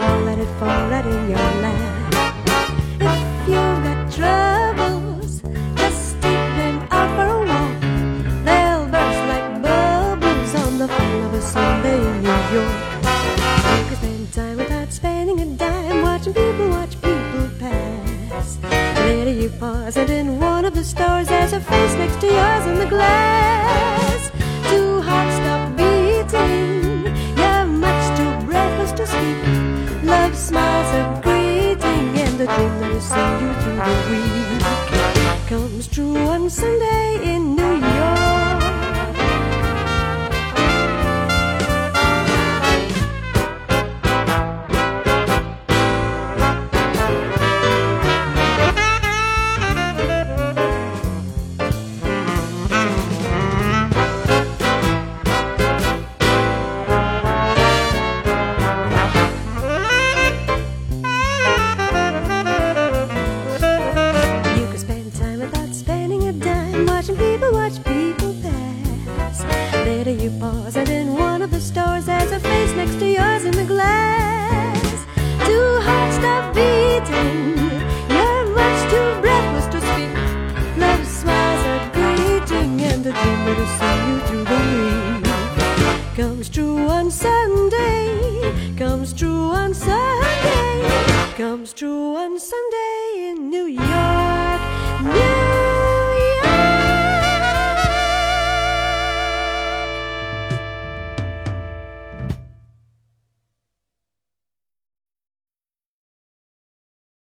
let it fall right in your lap. If you've got troubles, just take them out for a walk. They'll burst like bubbles on the fall of a Sunday in New York. You can spend time without spending a dime, watching people watch people pass. Later you pause, and in one of the stores, there's a face next to yours in the glass. True on Sunday in New York. Watch people pass. Later you pause, and in one of the stores there's a face next to yours in the glass. Two hearts stop beating. You're much too breathless to speak. Love smiles a greeting, and the dream that has seen you through the week comes true on Sunday. Comes true on Sunday. Comes true on Sunday.